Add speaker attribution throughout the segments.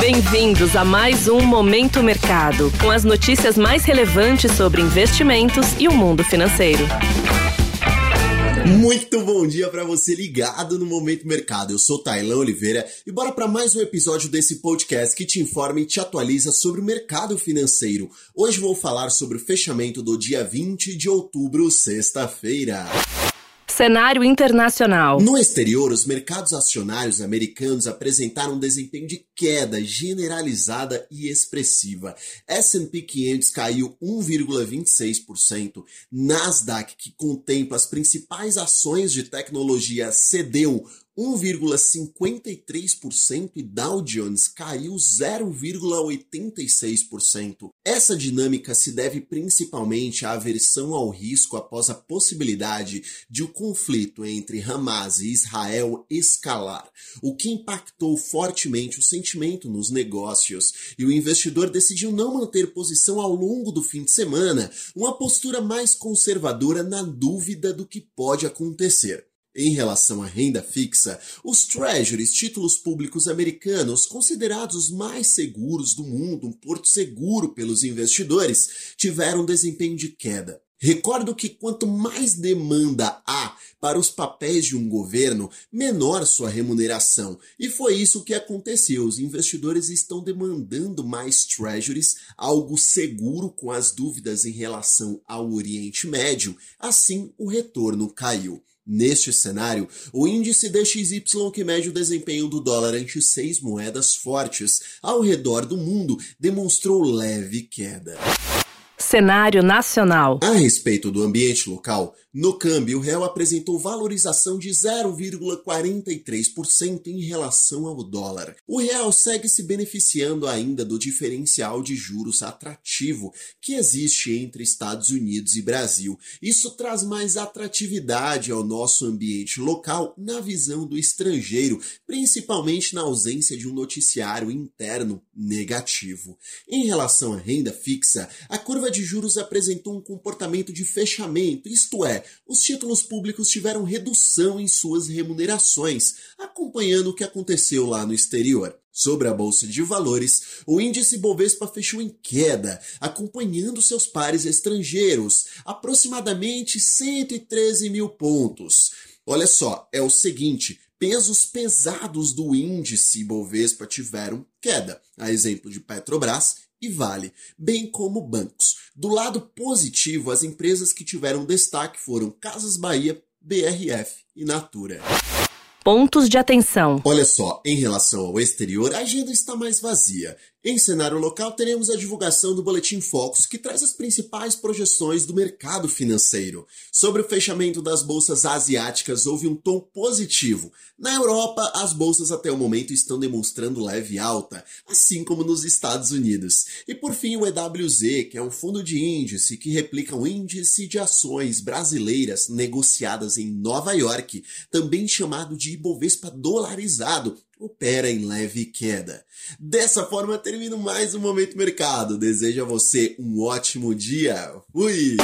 Speaker 1: Bem-vindos a mais um Momento Mercado, com as notícias mais relevantes sobre investimentos e o mundo financeiro.
Speaker 2: Muito bom dia para você ligado no Momento Mercado. Eu sou Tailan Oliveira e bora para mais um episódio desse podcast que te informa e te atualiza sobre o mercado financeiro. Hoje vou falar sobre o fechamento do dia 20 de outubro, sexta-feira.
Speaker 1: Cenário internacional.
Speaker 2: No exterior, os mercados acionários americanos apresentaram um desempenho de queda generalizada e expressiva. S&P 500 caiu 1,26%, Nasdaq, que contempla as principais ações de tecnologia, cedeu 1,53% e Dow Jones caiu 0,86%. Essa dinâmica se deve principalmente à aversão ao risco após a possibilidade de o conflito entre Hamas e Israel escalar, o que impactou fortemente o sentimento nos negócios, e o investidor decidiu não manter posição ao longo do fim de semana, uma postura mais conservadora na dúvida do que pode acontecer. Em relação à renda fixa, os treasuries, títulos públicos americanos, considerados os mais seguros do mundo, um porto seguro pelos investidores, tiveram desempenho de queda. Recordo que quanto mais demanda há para os papéis de um governo, menor sua remuneração. E foi isso que aconteceu. Os investidores estão demandando mais treasuries, algo seguro com as dúvidas em relação ao Oriente Médio. Assim, o retorno caiu. Neste cenário, o índice DXY que mede o desempenho do dólar ante seis moedas fortes ao redor do mundo demonstrou leve queda.
Speaker 1: Cenário nacional.
Speaker 2: A respeito do ambiente local, no câmbio, o real apresentou valorização de 0,43% em relação ao dólar. O real segue se beneficiando ainda do diferencial de juros atrativo que existe entre Estados Unidos e Brasil. Isso traz mais atratividade ao nosso ambiente local na visão do estrangeiro, principalmente na ausência de um noticiário interno negativo. Em relação à renda fixa, a curva de juros apresentou um comportamento de fechamento, isto é, os títulos públicos tiveram redução em suas remunerações, acompanhando o que aconteceu lá no exterior. Sobre a bolsa de valores, o índice Bovespa fechou em queda, acompanhando seus pares estrangeiros, aproximadamente 113 mil pontos. Olha só, é o seguinte: pesos pesados do índice Bovespa tiveram queda, a exemplo de Petrobras e Vale, bem como bancos. Do lado positivo, as empresas que tiveram destaque foram Casas Bahia, BRF e Natura.
Speaker 1: Pontos de atenção.
Speaker 2: Olha só, em relação ao exterior, a agenda está mais vazia. Em cenário local, teremos a divulgação do Boletim Focus, que traz as principais projeções do mercado financeiro. Sobre o fechamento das bolsas asiáticas, houve um tom positivo. Na Europa, as bolsas até o momento estão demonstrando leve alta, assim como nos Estados Unidos. E por fim, o EWZ, que é um fundo de índice que replica o índice de ações brasileiras negociadas em Nova York, também chamado de Ibovespa dolarizado, opera em leve queda. Dessa forma, termino mais um Momento Mercado. Desejo a você um ótimo dia. Fui!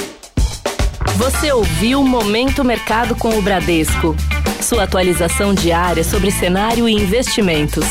Speaker 1: Você ouviu Momento Mercado com o Bradesco. Sua atualização diária sobre cenário e investimentos.